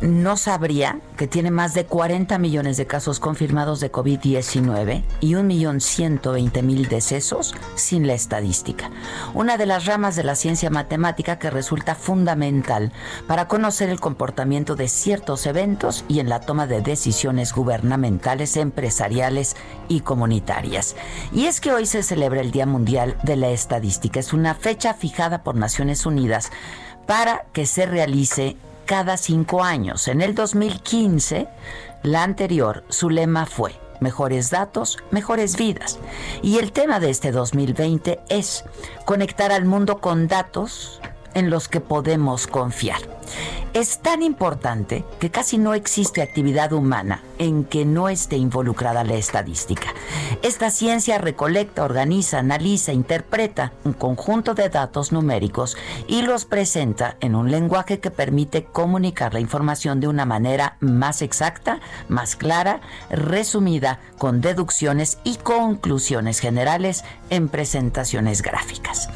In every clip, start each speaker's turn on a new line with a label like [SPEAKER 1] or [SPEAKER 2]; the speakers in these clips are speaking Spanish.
[SPEAKER 1] No sabría que tiene más de 40 millones de casos confirmados de COVID-19 y 1.120.000 decesos sin la estadística. Una de las ramas de la ciencia matemática que resulta fundamental para conocer el comportamiento de ciertos eventos y en la toma de decisiones gubernamentales, empresariales y comunitarias. Y es que hoy se celebra el Día Mundial de la Estadística. Es una fecha fijada por Naciones Unidas para que se realice cada cinco años. En el 2015, la anterior, su lema fue mejores datos, mejores vidas. Y el tema de este 2020 es conectar al mundo con datos en los que podemos confiar. Es tan importante que casi no existe actividad humana en que no esté involucrada la estadística. Esta ciencia recolecta, organiza, analiza, interpreta un conjunto de datos numéricos y los presenta en un lenguaje que permite comunicar la información de una manera más exacta, más clara, resumida, con deducciones y conclusiones generales en presentaciones gráficas.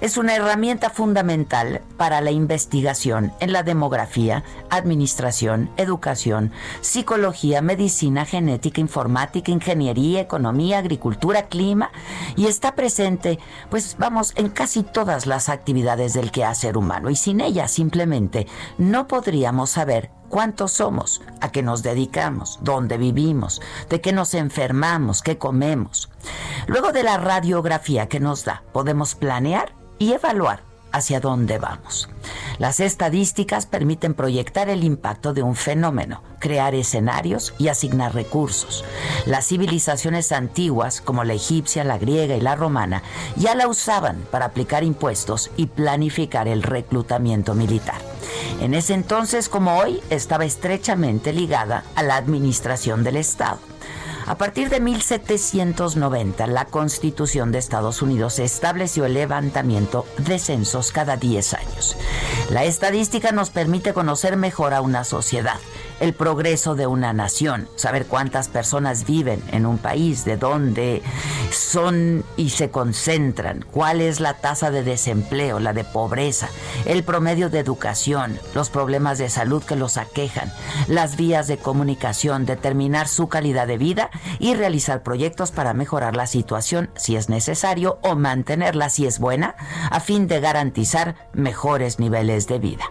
[SPEAKER 1] Es una herramienta fundamental para la investigación en la demografía, administración, educación, psicología, medicina, genética, informática, ingeniería, economía, agricultura, clima y está presente, pues vamos, en casi todas las actividades del quehacer humano y sin ella simplemente no podríamos saber cuántos somos, a qué nos dedicamos, dónde vivimos, de qué nos enfermamos, qué comemos. Luego de la radiografía que nos da, podemos planear y evaluar hacia dónde vamos. Las estadísticas permiten proyectar el impacto de un fenómeno, crear escenarios y asignar recursos. Las civilizaciones antiguas, como la egipcia, la griega y la romana, ya la usaban para aplicar impuestos y planificar el reclutamiento militar. En ese entonces, como hoy, estaba estrechamente ligada a la administración del Estado. A partir de 1790, la Constitución de Estados Unidos estableció el levantamiento de censos cada 10 años. La estadística nos permite conocer mejor a una sociedad el progreso de una nación, saber cuántas personas viven en un país, de dónde son y se concentran, cuál es la tasa de desempleo, la de pobreza, el promedio de educación, los problemas de salud que los aquejan, las vías de comunicación, determinar su calidad de vida y realizar proyectos para mejorar la situación si es necesario o mantenerla si es buena, a fin de garantizar mejores niveles de vida.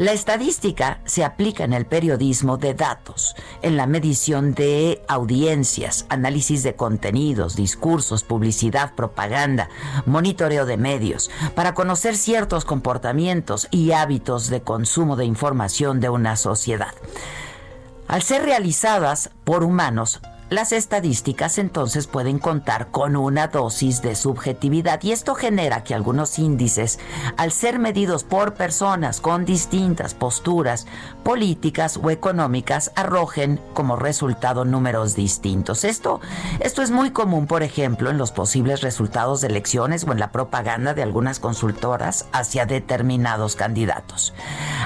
[SPEAKER 1] La estadística se aplica en el periodismo de datos, en la medición de audiencias, análisis de contenidos, discursos, publicidad, propaganda, monitoreo de medios, para conocer ciertos comportamientos y hábitos de consumo de información de una sociedad. Al ser realizadas por humanos, las estadísticas entonces pueden contar con una dosis de subjetividad y esto genera que algunos índices, al ser medidos por personas con distintas posturas políticas o económicas, arrojen como resultado números distintos. Esto, esto es muy común, por ejemplo, en los posibles resultados de elecciones o en la propaganda de algunas consultoras hacia determinados candidatos.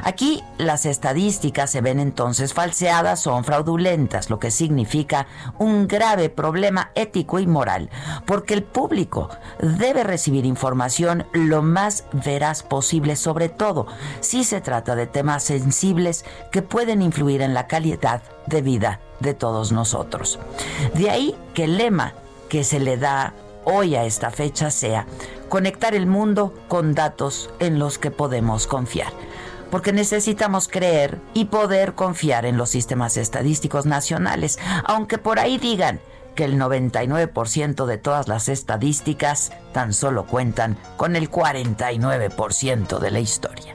[SPEAKER 1] Aquí las estadísticas se ven entonces falseadas, son fraudulentas, lo que significa un grave problema ético y moral, porque el público debe recibir información lo más veraz posible, sobre todo si se trata de temas sensibles que pueden influir en la calidad de vida de todos nosotros. De ahí que el lema que se le da hoy a esta fecha sea conectar el mundo con datos en los que podemos confiar porque necesitamos creer y poder confiar en los sistemas estadísticos nacionales, aunque por ahí digan que el 99% de todas las estadísticas tan solo cuentan con el 49% de la historia.